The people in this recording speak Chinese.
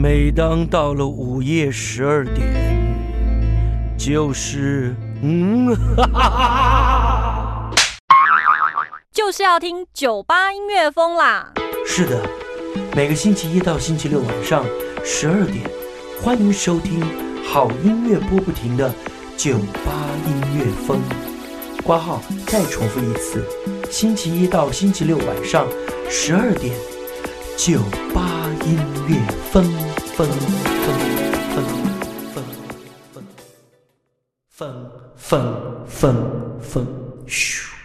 每当到了午夜十二点，就是嗯，哈哈哈哈，就是要听酒吧音乐风啦。是的，每个星期一到星期六晚上十二点，欢迎收听好音乐播不停的酒吧音乐风。括号再重复一次，星期一到星期六晚上十二点，酒吧音乐疯分分分分分分分分分，嘘。